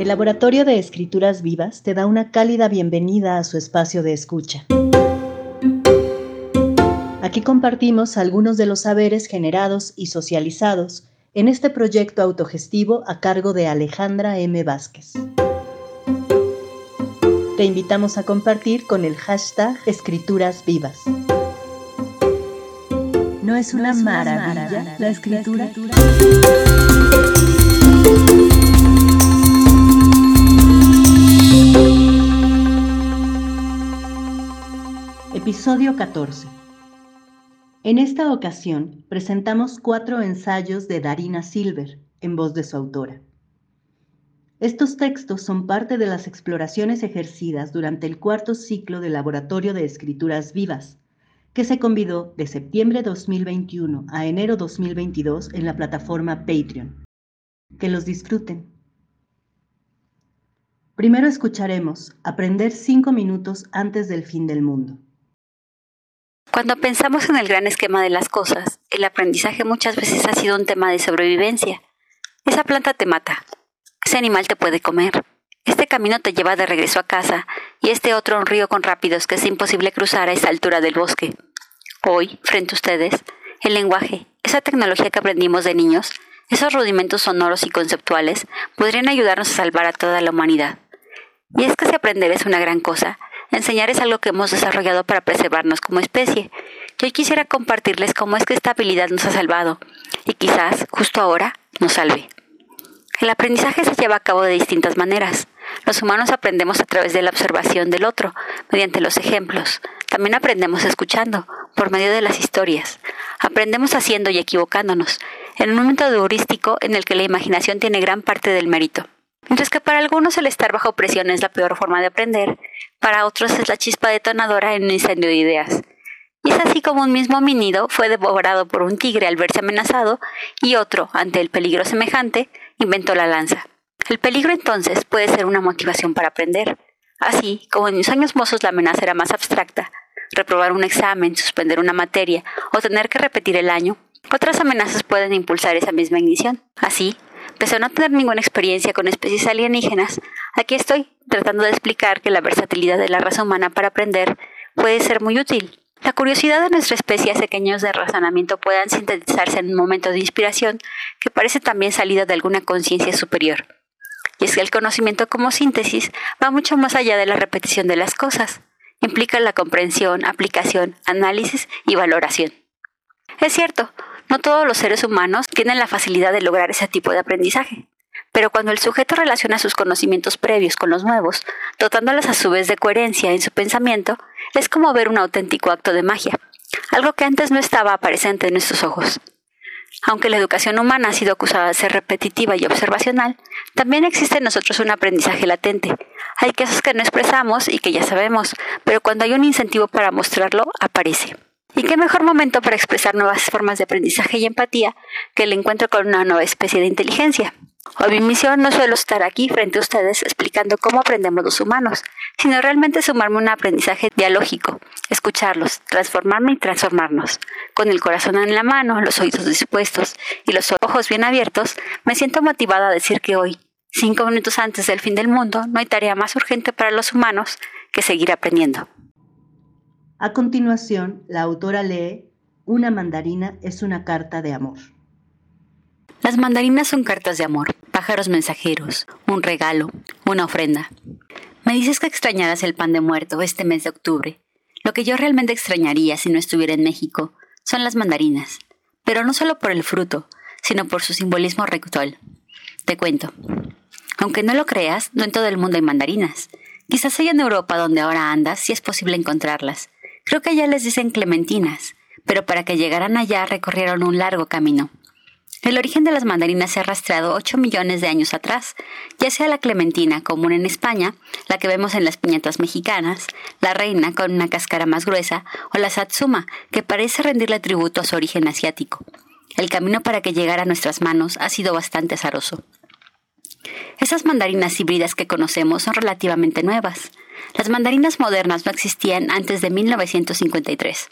El Laboratorio de Escrituras Vivas te da una cálida bienvenida a su espacio de escucha. Aquí compartimos algunos de los saberes generados y socializados en este proyecto autogestivo a cargo de Alejandra M. Vázquez. Te invitamos a compartir con el hashtag Escrituras Vivas. ¿No es una, maravilla, La escritura? Episodio 14. En esta ocasión presentamos cuatro ensayos de Darina Silver en voz de su autora. Estos textos son parte de las exploraciones ejercidas durante el cuarto ciclo del Laboratorio de Escrituras Vivas, que se convidó de septiembre 2021 a enero 2022 en la plataforma Patreon. Que los disfruten. Primero escucharemos Aprender cinco minutos antes del fin del mundo. Cuando pensamos en el gran esquema de las cosas, el aprendizaje muchas veces ha sido un tema de sobrevivencia. Esa planta te mata, ese animal te puede comer, este camino te lleva de regreso a casa y este otro un río con rápidos que es imposible cruzar a esa altura del bosque. Hoy, frente a ustedes, el lenguaje, esa tecnología que aprendimos de niños, esos rudimentos sonoros y conceptuales podrían ayudarnos a salvar a toda la humanidad. Y es que si aprender es una gran cosa, Enseñar es algo que hemos desarrollado para preservarnos como especie. Yo quisiera compartirles cómo es que esta habilidad nos ha salvado y quizás, justo ahora, nos salve. El aprendizaje se lleva a cabo de distintas maneras. Los humanos aprendemos a través de la observación del otro, mediante los ejemplos. También aprendemos escuchando, por medio de las historias. Aprendemos haciendo y equivocándonos, en un momento heurístico en el que la imaginación tiene gran parte del mérito. Mientras que para algunos el estar bajo presión es la peor forma de aprender, para otros es la chispa detonadora en un incendio de ideas. Y es así como un mismo minido fue devorado por un tigre al verse amenazado y otro, ante el peligro semejante, inventó la lanza. El peligro entonces puede ser una motivación para aprender. Así como en mis años mozos la amenaza era más abstracta, reprobar un examen, suspender una materia o tener que repetir el año, otras amenazas pueden impulsar esa misma ignición. Así, Pese a no tener ninguna experiencia con especies alienígenas, aquí estoy tratando de explicar que la versatilidad de la raza humana para aprender puede ser muy útil. La curiosidad de nuestra especie hace que años de razonamiento puedan sintetizarse en un momento de inspiración que parece también salida de alguna conciencia superior. Y es que el conocimiento como síntesis va mucho más allá de la repetición de las cosas. Implica la comprensión, aplicación, análisis y valoración. Es cierto, no todos los seres humanos tienen la facilidad de lograr ese tipo de aprendizaje. Pero cuando el sujeto relaciona sus conocimientos previos con los nuevos, dotándolos a su vez de coherencia en su pensamiento, es como ver un auténtico acto de magia, algo que antes no estaba presente en nuestros ojos. Aunque la educación humana ha sido acusada de ser repetitiva y observacional, también existe en nosotros un aprendizaje latente. Hay casos que no expresamos y que ya sabemos, pero cuando hay un incentivo para mostrarlo, aparece. ¿Y qué mejor momento para expresar nuevas formas de aprendizaje y empatía que el encuentro con una nueva especie de inteligencia? Hoy mi misión no suelo estar aquí frente a ustedes explicando cómo aprendemos los humanos, sino realmente sumarme un aprendizaje dialógico, escucharlos, transformarme y transformarnos. Con el corazón en la mano, los oídos dispuestos y los ojos bien abiertos, me siento motivada a decir que hoy, cinco minutos antes del fin del mundo, no hay tarea más urgente para los humanos que seguir aprendiendo. A continuación, la autora lee Una mandarina es una carta de amor. Las mandarinas son cartas de amor, pájaros mensajeros, un regalo, una ofrenda. Me dices que extrañarás el pan de muerto este mes de octubre. Lo que yo realmente extrañaría si no estuviera en México son las mandarinas, pero no solo por el fruto, sino por su simbolismo ritual. Te cuento. Aunque no lo creas, no en todo el mundo hay mandarinas. Quizás allá en Europa donde ahora andas sí es posible encontrarlas, Creo que allá les dicen clementinas, pero para que llegaran allá recorrieron un largo camino. El origen de las mandarinas se ha rastreado 8 millones de años atrás, ya sea la clementina común en España, la que vemos en las piñatas mexicanas, la reina con una cáscara más gruesa, o la satsuma, que parece rendirle tributo a su origen asiático. El camino para que llegara a nuestras manos ha sido bastante azaroso. Esas mandarinas híbridas que conocemos son relativamente nuevas. Las mandarinas modernas no existían antes de 1953.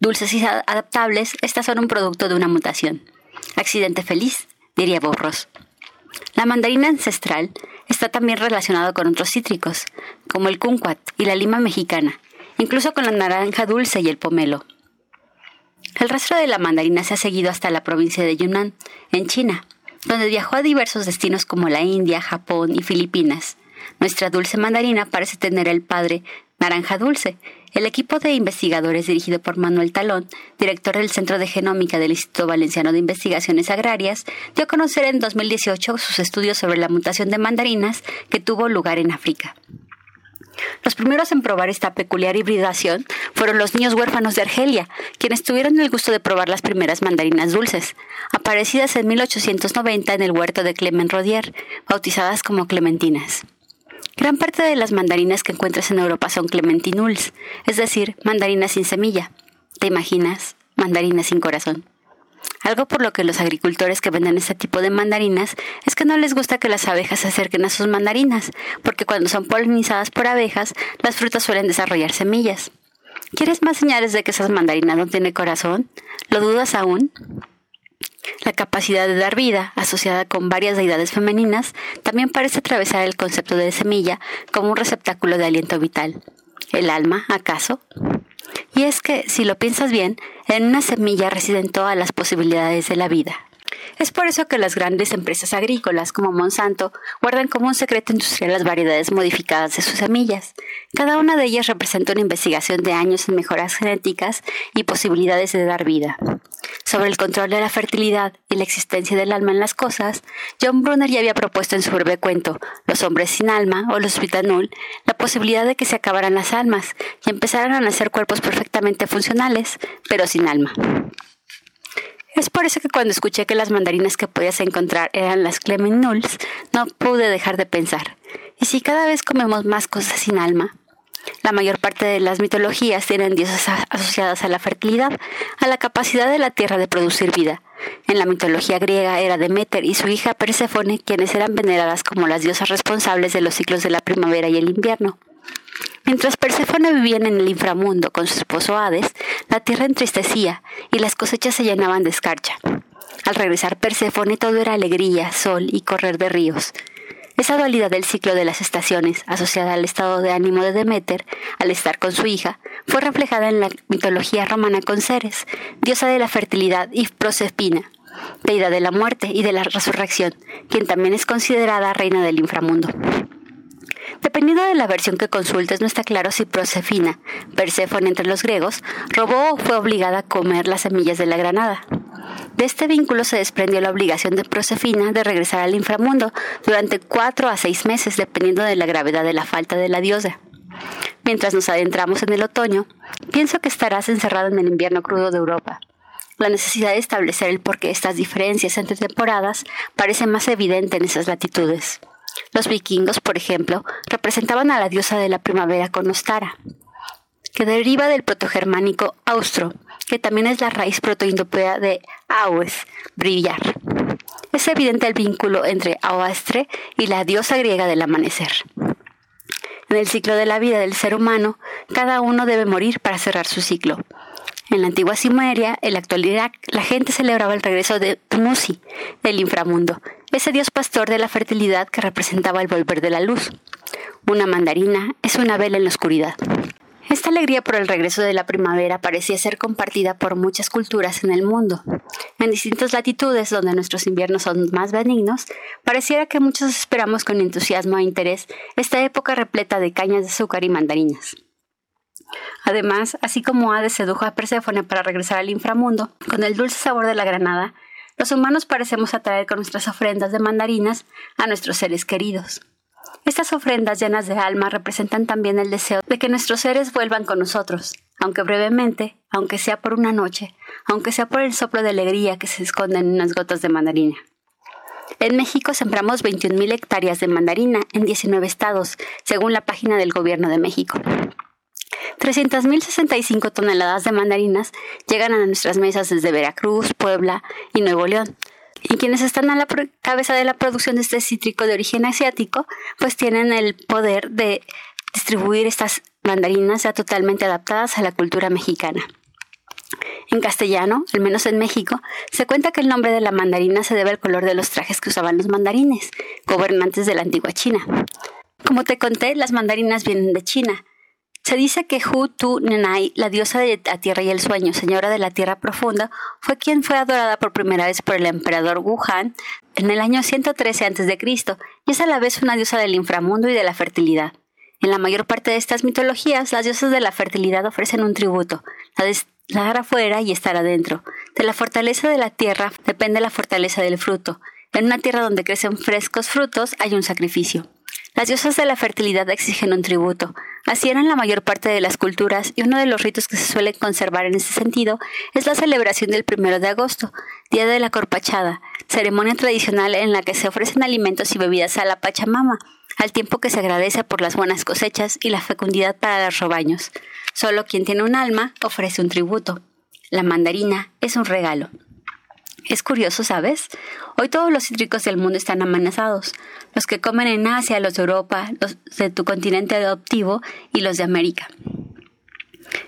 Dulces y adaptables, estas son un producto de una mutación. Accidente feliz, diría Bob La mandarina ancestral está también relacionado con otros cítricos, como el kumquat y la lima mexicana, incluso con la naranja dulce y el pomelo. El rastro de la mandarina se ha seguido hasta la provincia de Yunnan, en China, donde viajó a diversos destinos como la India, Japón y Filipinas. Nuestra dulce mandarina parece tener el padre naranja dulce. El equipo de investigadores dirigido por Manuel Talón, director del Centro de Genómica del Instituto Valenciano de Investigaciones Agrarias, dio a conocer en 2018 sus estudios sobre la mutación de mandarinas que tuvo lugar en África. Los primeros en probar esta peculiar hibridación fueron los niños huérfanos de Argelia, quienes tuvieron el gusto de probar las primeras mandarinas dulces, aparecidas en 1890 en el huerto de Clement Rodier, bautizadas como clementinas. Gran parte de las mandarinas que encuentras en Europa son clementinuls, es decir, mandarinas sin semilla. ¿Te imaginas? Mandarinas sin corazón. Algo por lo que los agricultores que venden este tipo de mandarinas es que no les gusta que las abejas se acerquen a sus mandarinas, porque cuando son polinizadas por abejas, las frutas suelen desarrollar semillas. ¿Quieres más señales de que esas mandarinas no tienen corazón? ¿Lo dudas aún? La capacidad de dar vida, asociada con varias deidades femeninas, también parece atravesar el concepto de semilla como un receptáculo de aliento vital. ¿El alma, acaso? Y es que, si lo piensas bien, en una semilla residen todas las posibilidades de la vida. Es por eso que las grandes empresas agrícolas como Monsanto guardan como un secreto industrial las variedades modificadas de sus semillas. Cada una de ellas representa una investigación de años en mejoras genéticas y posibilidades de dar vida. Sobre el control de la fertilidad y la existencia del alma en las cosas, John Brunner ya había propuesto en su breve cuento Los hombres sin alma o los vitanul la posibilidad de que se acabaran las almas y empezaran a nacer cuerpos perfectamente funcionales, pero sin alma. Es por eso que cuando escuché que las mandarinas que podías encontrar eran las Clement Nulls, no pude dejar de pensar. ¿Y si cada vez comemos más cosas sin alma? La mayor parte de las mitologías tienen diosas asociadas a la fertilidad, a la capacidad de la tierra de producir vida. En la mitología griega era Demeter y su hija Perséfone quienes eran veneradas como las diosas responsables de los ciclos de la primavera y el invierno. Mientras Perséfone vivía en el inframundo con su esposo Hades, la tierra entristecía y las cosechas se llenaban de escarcha. Al regresar Perséfone todo era alegría, sol y correr de ríos. Esa dualidad del ciclo de las estaciones, asociada al estado de ánimo de Demeter, al estar con su hija, fue reflejada en la mitología romana con Ceres, diosa de la fertilidad y Proserpina, deidad de la muerte y de la resurrección, quien también es considerada reina del inframundo. Dependiendo de la versión que consultes, no está claro si Prosefina, Perséfone entre los griegos, robó o fue obligada a comer las semillas de la granada. De este vínculo se desprendió la obligación de Prosefina de regresar al inframundo durante cuatro a seis meses, dependiendo de la gravedad de la falta de la diosa. Mientras nos adentramos en el otoño, pienso que estarás encerrado en el invierno crudo de Europa. La necesidad de establecer el porqué de estas diferencias entre temporadas parece más evidente en esas latitudes. Los vikingos, por ejemplo, representaban a la diosa de la primavera con Ostara, que deriva del protogermánico austro, que también es la raíz protoindopea de aues, brillar. Es evidente el vínculo entre Aoastre y la diosa griega del amanecer. En el ciclo de la vida del ser humano, cada uno debe morir para cerrar su ciclo. En la antigua Cimeria, en la actual Irak, la gente celebraba el regreso de Tumusi, del inframundo, ese dios pastor de la fertilidad que representaba el volver de la luz. Una mandarina es una vela en la oscuridad. Esta alegría por el regreso de la primavera parecía ser compartida por muchas culturas en el mundo. En distintas latitudes donde nuestros inviernos son más benignos, pareciera que muchos esperamos con entusiasmo e interés esta época repleta de cañas de azúcar y mandarinas. Además, así como Hades sedujo a Perséfone para regresar al inframundo, con el dulce sabor de la granada, los humanos parecemos atraer con nuestras ofrendas de mandarinas a nuestros seres queridos. Estas ofrendas llenas de alma representan también el deseo de que nuestros seres vuelvan con nosotros, aunque brevemente, aunque sea por una noche, aunque sea por el soplo de alegría que se esconde en unas gotas de mandarina. En México sembramos 21.000 hectáreas de mandarina en 19 estados, según la página del Gobierno de México. 300.065 toneladas de mandarinas llegan a nuestras mesas desde Veracruz, Puebla y Nuevo León. Y quienes están a la cabeza de la producción de este cítrico de origen asiático, pues tienen el poder de distribuir estas mandarinas ya totalmente adaptadas a la cultura mexicana. En castellano, al menos en México, se cuenta que el nombre de la mandarina se debe al color de los trajes que usaban los mandarines, gobernantes de la antigua China. Como te conté, las mandarinas vienen de China. Se dice que Hu Tu Nenai, la diosa de la tierra y el sueño, señora de la tierra profunda, fue quien fue adorada por primera vez por el emperador Wu Han en el año 113 a.C. y es a la vez una diosa del inframundo y de la fertilidad. En la mayor parte de estas mitologías, las diosas de la fertilidad ofrecen un tributo, la de estar afuera y estar adentro. De la fortaleza de la tierra depende la fortaleza del fruto. En una tierra donde crecen frescos frutos hay un sacrificio. Las diosas de la fertilidad exigen un tributo. Así eran la mayor parte de las culturas y uno de los ritos que se suele conservar en ese sentido es la celebración del primero de agosto, Día de la Corpachada, ceremonia tradicional en la que se ofrecen alimentos y bebidas a la Pachamama, al tiempo que se agradece por las buenas cosechas y la fecundidad para los rebaños. Solo quien tiene un alma ofrece un tributo. La mandarina es un regalo. Es curioso, ¿sabes? Hoy todos los cítricos del mundo están amenazados. Los que comen en Asia, los de Europa, los de tu continente adoptivo y los de América.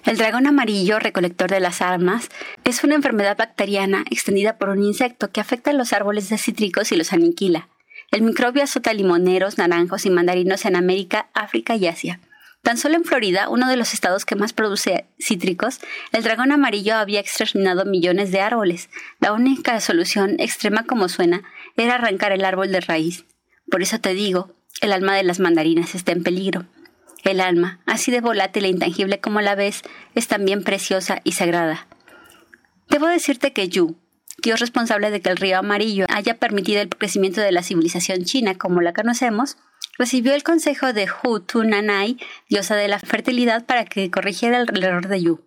El dragón amarillo, recolector de las armas, es una enfermedad bacteriana extendida por un insecto que afecta a los árboles de cítricos y los aniquila. El microbio azota limoneros, naranjos y mandarinos en América, África y Asia. Tan solo en Florida, uno de los estados que más produce cítricos, el dragón amarillo había exterminado millones de árboles. La única solución, extrema como suena, era arrancar el árbol de raíz. Por eso te digo, el alma de las mandarinas está en peligro. El alma, así de volátil e intangible como la ves, es también preciosa y sagrada. Debo decirte que Yu, Dios responsable de que el río amarillo haya permitido el crecimiento de la civilización china como la conocemos, recibió el consejo de Hu Tu Nanai, diosa de la fertilidad, para que corrigiera el error de Yu.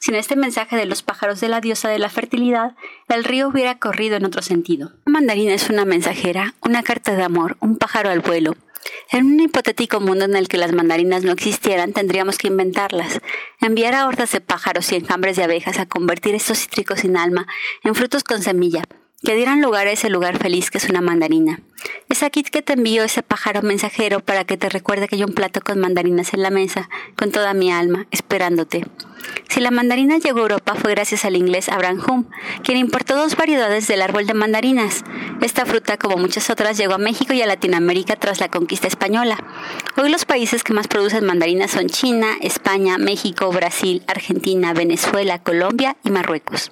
Sin este mensaje de los pájaros de la diosa de la fertilidad, el río hubiera corrido en otro sentido. La mandarina es una mensajera, una carta de amor, un pájaro al vuelo. En un hipotético mundo en el que las mandarinas no existieran, tendríamos que inventarlas, enviar a hordas de pájaros y enjambres de abejas a convertir estos cítricos sin alma en frutos con semilla, que dieran lugar a ese lugar feliz que es una mandarina. Es aquí que te envío ese pájaro mensajero para que te recuerde que hay un plato con mandarinas en la mesa, con toda mi alma, esperándote. Si la mandarina llegó a Europa fue gracias al inglés Abraham Hume, quien importó dos variedades del árbol de mandarinas. Esta fruta, como muchas otras, llegó a México y a Latinoamérica tras la conquista española. Hoy los países que más producen mandarinas son China, España, México, Brasil, Argentina, Venezuela, Colombia y Marruecos.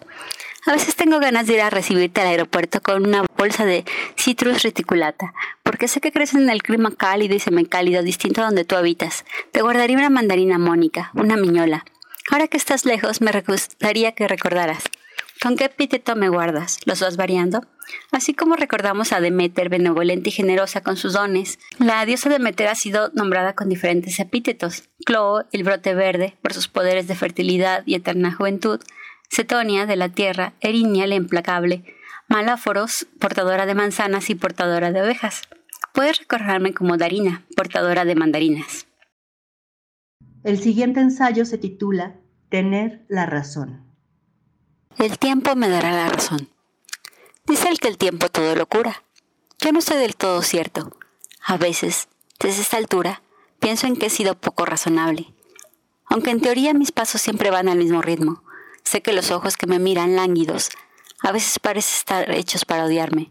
A veces tengo ganas de ir a recibirte al aeropuerto con una bolsa de citrus reticulata, porque sé que crecen en el clima cálido y semicálido distinto a donde tú habitas. Te guardaría una mandarina mónica, una miñola. Ahora que estás lejos, me gustaría que recordaras. ¿Con qué epíteto me guardas? ¿Los vas variando? Así como recordamos a Demeter, benevolente y generosa con sus dones, la diosa Demeter ha sido nombrada con diferentes epítetos. Clo, el brote verde, por sus poderes de fertilidad y eterna juventud, Cetonia de la tierra, Erinia la implacable, Maláforos, portadora de manzanas y portadora de ovejas. Puedes recordarme como Darina, portadora de mandarinas. El siguiente ensayo se titula Tener la razón. El tiempo me dará la razón. Dice el que el tiempo todo lo cura. Yo no estoy del todo cierto. A veces, desde esta altura, pienso en que he sido poco razonable. Aunque en teoría mis pasos siempre van al mismo ritmo, Sé que los ojos que me miran lánguidos a veces parecen estar hechos para odiarme.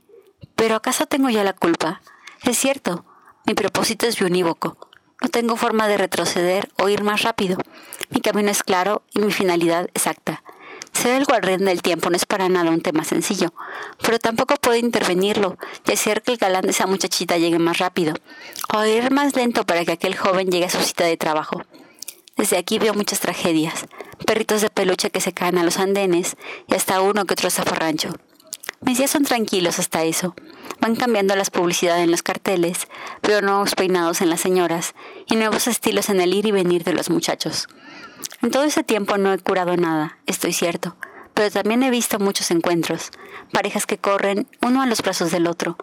Pero ¿acaso tengo ya la culpa? Es cierto, mi propósito es unívoco. No tengo forma de retroceder o ir más rápido. Mi camino es claro y mi finalidad exacta. Ser el guardián del tiempo no es para nada un tema sencillo, pero tampoco puedo intervenirlo y hacer que el galán de esa muchachita llegue más rápido, o ir más lento para que aquel joven llegue a su cita de trabajo. Desde aquí veo muchas tragedias, perritos de peluche que se caen a los andenes y hasta uno que otro zafarrancho. Mis días son tranquilos hasta eso. Van cambiando las publicidades en los carteles, veo nuevos peinados en las señoras y nuevos estilos en el ir y venir de los muchachos. En todo ese tiempo no he curado nada, estoy cierto, pero también he visto muchos encuentros, parejas que corren uno a los brazos del otro,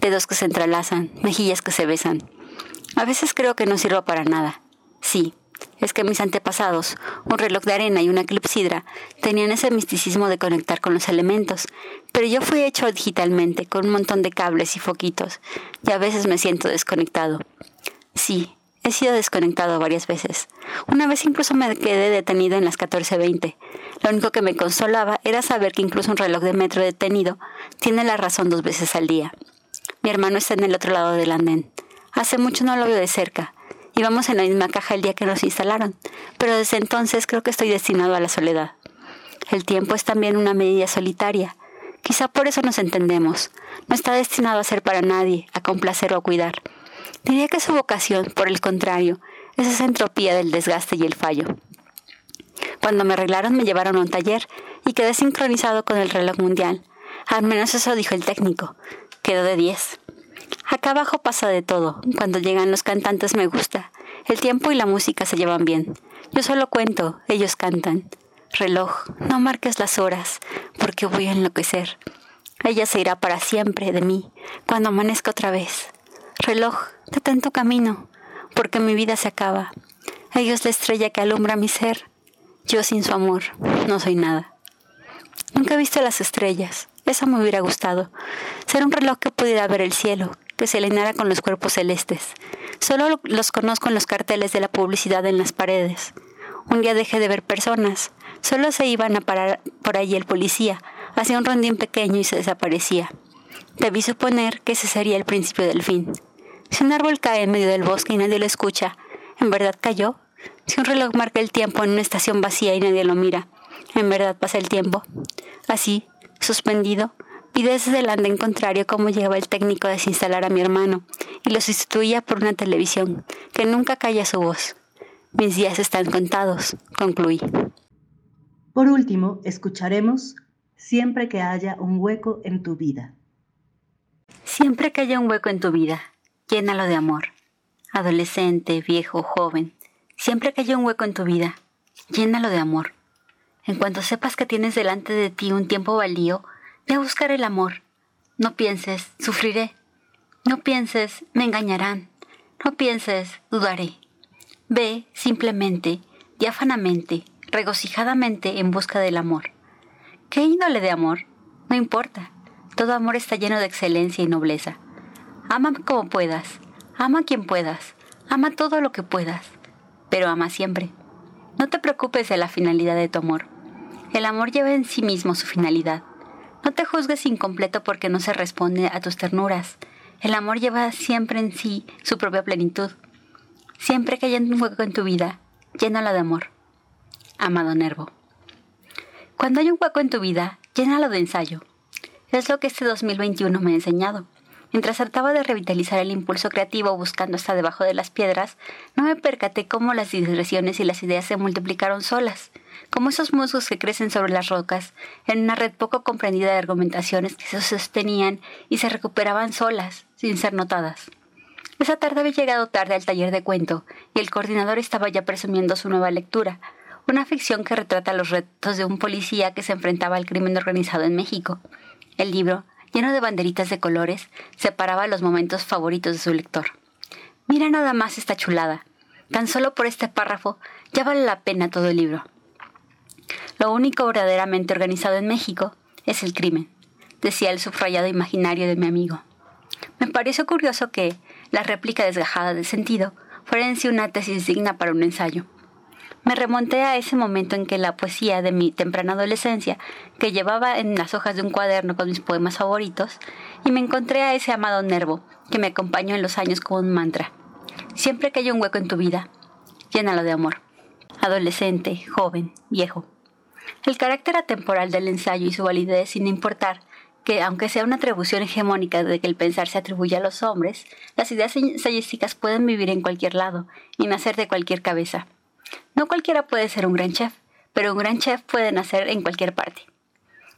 dedos que se entrelazan, mejillas que se besan. A veces creo que no sirvo para nada. Sí, es que mis antepasados, un reloj de arena y una clepsidra, tenían ese misticismo de conectar con los elementos, pero yo fui hecho digitalmente, con un montón de cables y foquitos, y a veces me siento desconectado. Sí, he sido desconectado varias veces. Una vez incluso me quedé detenido en las 14.20. Lo único que me consolaba era saber que incluso un reloj de metro detenido tiene la razón dos veces al día. Mi hermano está en el otro lado del andén. Hace mucho no lo veo de cerca. Íbamos en la misma caja el día que nos instalaron, pero desde entonces creo que estoy destinado a la soledad. El tiempo es también una medida solitaria. Quizá por eso nos entendemos. No está destinado a ser para nadie, a complacer o a cuidar. Diría que su vocación, por el contrario, es esa entropía del desgaste y el fallo. Cuando me arreglaron me llevaron a un taller y quedé sincronizado con el reloj mundial. Al menos eso dijo el técnico. Quedó de 10. Acá abajo pasa de todo. Cuando llegan los cantantes me gusta. El tiempo y la música se llevan bien. Yo solo cuento, ellos cantan. Reloj, no marques las horas, porque voy a enloquecer. Ella se irá para siempre de mí, cuando amanezca otra vez. Reloj, detén tu camino, porque mi vida se acaba. Ella es la estrella que alumbra mi ser. Yo sin su amor no soy nada. Nunca he visto las estrellas. Eso me hubiera gustado. Ser un reloj que pudiera ver el cielo, que se llenara con los cuerpos celestes. Solo los conozco en los carteles de la publicidad en las paredes. Un día dejé de ver personas. Solo se iban a parar por allí el policía. Hacía un rondín pequeño y se desaparecía. Debí suponer que ese sería el principio del fin. Si un árbol cae en medio del bosque y nadie lo escucha, ¿en verdad cayó? Si un reloj marca el tiempo en una estación vacía y nadie lo mira, ¿en verdad pasa el tiempo? Así, suspendido, vi desde el andén contrario cómo llegaba el técnico a desinstalar a mi hermano y lo sustituía por una televisión que nunca calla su voz. Mis días están contados, concluí. Por último, escucharemos Siempre que haya un hueco en tu vida. Siempre que haya un hueco en tu vida, llénalo de amor. Adolescente, viejo, joven, siempre que haya un hueco en tu vida, llénalo de amor. En cuanto sepas que tienes delante de ti un tiempo baldío, ve a buscar el amor. No pienses, sufriré. No pienses, me engañarán. No pienses, dudaré. Ve simplemente, diáfanamente, regocijadamente en busca del amor. ¿Qué índole de amor? No importa. Todo amor está lleno de excelencia y nobleza. Ama como puedas, ama quien puedas, ama todo lo que puedas, pero ama siempre. No te preocupes de la finalidad de tu amor. El amor lleva en sí mismo su finalidad. No te juzgues incompleto porque no se responde a tus ternuras. El amor lleva siempre en sí su propia plenitud. Siempre que haya un hueco en tu vida, llénalo de amor. Amado Nervo. Cuando hay un hueco en tu vida, llénalo de ensayo. Es lo que este 2021 me ha enseñado. Mientras trataba de revitalizar el impulso creativo buscando hasta debajo de las piedras, no me percaté cómo las digresiones y las ideas se multiplicaron solas, como esos musgos que crecen sobre las rocas, en una red poco comprendida de argumentaciones que se sostenían y se recuperaban solas, sin ser notadas. Esa tarde había llegado tarde al taller de cuento, y el coordinador estaba ya presumiendo su nueva lectura, una ficción que retrata los retos de un policía que se enfrentaba al crimen organizado en México. El libro lleno de banderitas de colores, separaba los momentos favoritos de su lector. Mira nada más esta chulada. Tan solo por este párrafo ya vale la pena todo el libro. Lo único verdaderamente organizado en México es el crimen, decía el subrayado imaginario de mi amigo. Me pareció curioso que la réplica desgajada de sentido fuera en sí una tesis digna para un ensayo. Me remonté a ese momento en que la poesía de mi temprana adolescencia, que llevaba en las hojas de un cuaderno con mis poemas favoritos, y me encontré a ese amado nervo que me acompañó en los años como un mantra. Siempre que haya un hueco en tu vida, llénalo de amor. Adolescente, joven, viejo. El carácter atemporal del ensayo y su validez sin importar que, aunque sea una atribución hegemónica de que el pensar se atribuye a los hombres, las ideas ensayísticas pueden vivir en cualquier lado y nacer de cualquier cabeza. No cualquiera puede ser un gran chef, pero un gran chef puede nacer en cualquier parte.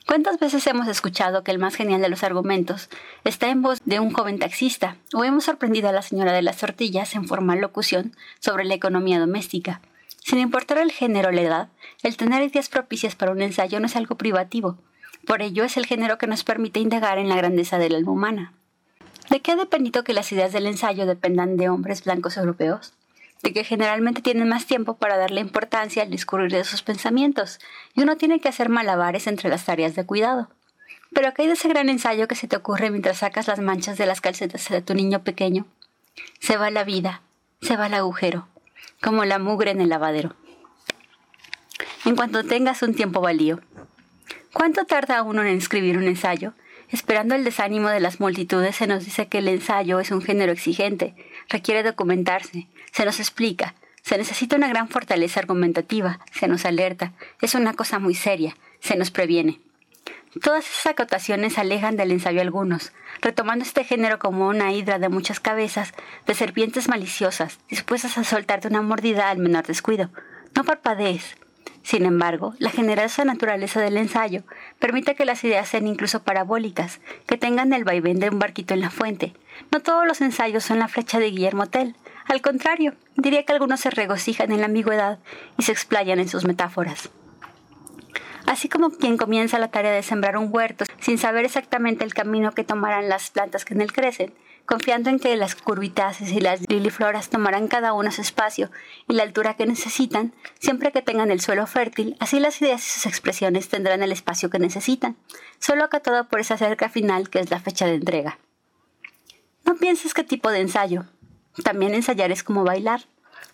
¿Cuántas veces hemos escuchado que el más genial de los argumentos está en voz de un joven taxista o hemos sorprendido a la señora de las tortillas en formal locución sobre la economía doméstica? Sin importar el género o la edad, el tener ideas propicias para un ensayo no es algo privativo. Por ello es el género que nos permite indagar en la grandeza del alma humana. ¿De qué ha dependido que las ideas del ensayo dependan de hombres blancos europeos? De que generalmente tienen más tiempo para darle importancia al discurrir de sus pensamientos, y uno tiene que hacer malabares entre las tareas de cuidado. Pero acá hay de ese gran ensayo que se te ocurre mientras sacas las manchas de las calcetas de tu niño pequeño. Se va la vida, se va el agujero, como la mugre en el lavadero. En cuanto tengas un tiempo valío. ¿Cuánto tarda uno en escribir un ensayo? Esperando el desánimo de las multitudes, se nos dice que el ensayo es un género exigente, requiere documentarse, se nos explica, se necesita una gran fortaleza argumentativa, se nos alerta, es una cosa muy seria, se nos previene. Todas esas acotaciones alejan del ensayo algunos, retomando este género como una hidra de muchas cabezas, de serpientes maliciosas, dispuestas a soltarte una mordida al menor descuido. No parpadees. Sin embargo, la generosa naturaleza del ensayo permite que las ideas sean incluso parabólicas, que tengan el vaivén de un barquito en la fuente. No todos los ensayos son la flecha de Guillermo Tell. Al contrario, diría que algunos se regocijan en la ambigüedad y se explayan en sus metáforas. Así como quien comienza la tarea de sembrar un huerto sin saber exactamente el camino que tomarán las plantas que en él crecen, confiando en que las curvitaces y las lilifloras tomarán cada uno su espacio y la altura que necesitan, siempre que tengan el suelo fértil, así las ideas y sus expresiones tendrán el espacio que necesitan, solo acatado por esa cerca final que es la fecha de entrega. No pienses qué tipo de ensayo. También ensayar es como bailar.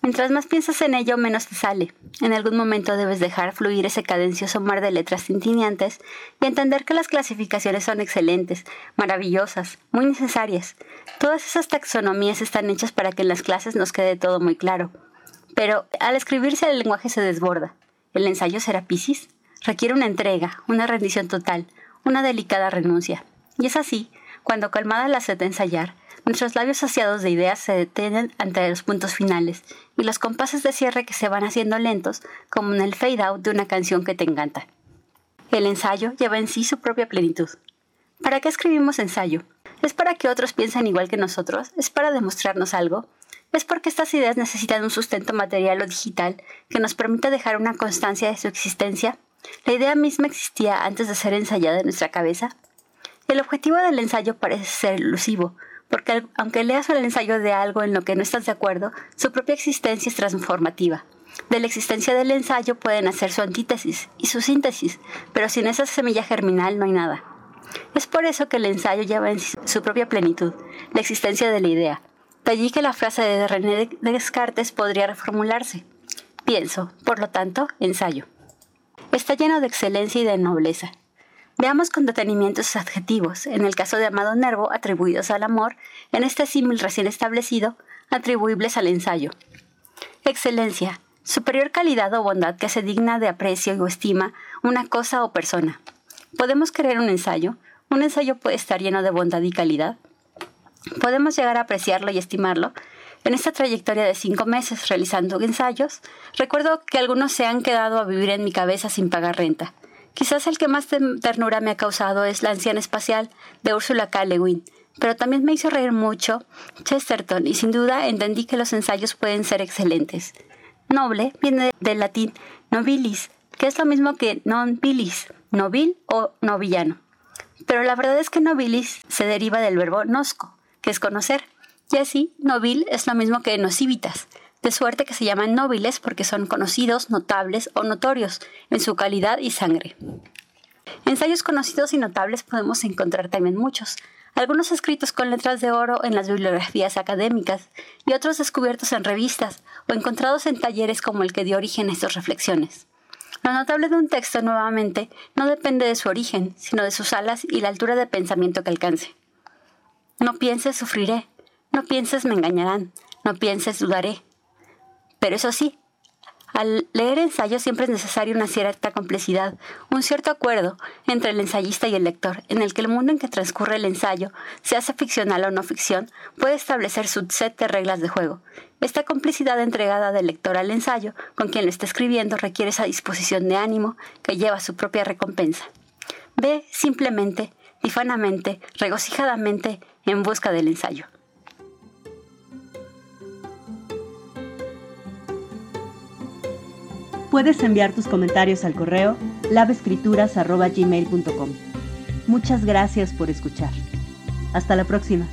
Mientras más piensas en ello, menos te sale. En algún momento debes dejar fluir ese cadencioso mar de letras tintineantes y entender que las clasificaciones son excelentes, maravillosas, muy necesarias. Todas esas taxonomías están hechas para que en las clases nos quede todo muy claro. Pero al escribirse el lenguaje se desborda. ¿El ensayo será Piscis? Requiere una entrega, una rendición total, una delicada renuncia. Y es así, cuando calmada la sed de ensayar, Nuestros labios saciados de ideas se detienen ante los puntos finales y los compases de cierre que se van haciendo lentos, como en el fade out de una canción que te encanta. El ensayo lleva en sí su propia plenitud. ¿Para qué escribimos ensayo? ¿Es para que otros piensen igual que nosotros? ¿Es para demostrarnos algo? ¿Es porque estas ideas necesitan un sustento material o digital que nos permita dejar una constancia de su existencia? ¿La idea misma existía antes de ser ensayada en nuestra cabeza? El objetivo del ensayo parece ser elusivo, porque aunque leas el ensayo de algo en lo que no estás de acuerdo, su propia existencia es transformativa. De la existencia del ensayo pueden hacer su antítesis y su síntesis, pero sin esa semilla germinal no hay nada. Es por eso que el ensayo lleva en su propia plenitud, la existencia de la idea. De allí que la frase de René Descartes podría reformularse. Pienso, por lo tanto, ensayo. Está lleno de excelencia y de nobleza, Veamos con detenimiento sus adjetivos, en el caso de Amado Nervo atribuidos al amor, en este símil recién establecido, atribuibles al ensayo. Excelencia, superior calidad o bondad que se digna de aprecio o estima una cosa o persona. ¿Podemos querer un ensayo? ¿Un ensayo puede estar lleno de bondad y calidad? ¿Podemos llegar a apreciarlo y estimarlo? En esta trayectoria de cinco meses realizando ensayos, recuerdo que algunos se han quedado a vivir en mi cabeza sin pagar renta. Quizás el que más ternura me ha causado es La anciana espacial de Ursula K. Le Guin, pero también me hizo reír mucho Chesterton y sin duda entendí que los ensayos pueden ser excelentes. Noble viene del latín nobilis, que es lo mismo que non bilis, nobil o novillano. Pero la verdad es que nobilis se deriva del verbo nosco, que es conocer, y así nobil es lo mismo que nocivitas, de suerte que se llaman nobles porque son conocidos, notables o notorios en su calidad y sangre. Ensayos conocidos y notables podemos encontrar también muchos, algunos escritos con letras de oro en las bibliografías académicas y otros descubiertos en revistas o encontrados en talleres como el que dio origen a estas reflexiones. Lo notable de un texto, nuevamente, no depende de su origen, sino de sus alas y la altura de pensamiento que alcance. No pienses, sufriré. No pienses, me engañarán. No pienses, dudaré. Pero eso sí, al leer ensayo siempre es necesaria una cierta complejidad, un cierto acuerdo entre el ensayista y el lector, en el que el mundo en que transcurre el ensayo, se hace ficcional o no ficción, puede establecer su set de reglas de juego. Esta complicidad entregada del lector al ensayo, con quien lo está escribiendo, requiere esa disposición de ánimo que lleva su propia recompensa. Ve simplemente, difanamente, regocijadamente en busca del ensayo. Puedes enviar tus comentarios al correo lavescrituras.gmail.com. Muchas gracias por escuchar. Hasta la próxima.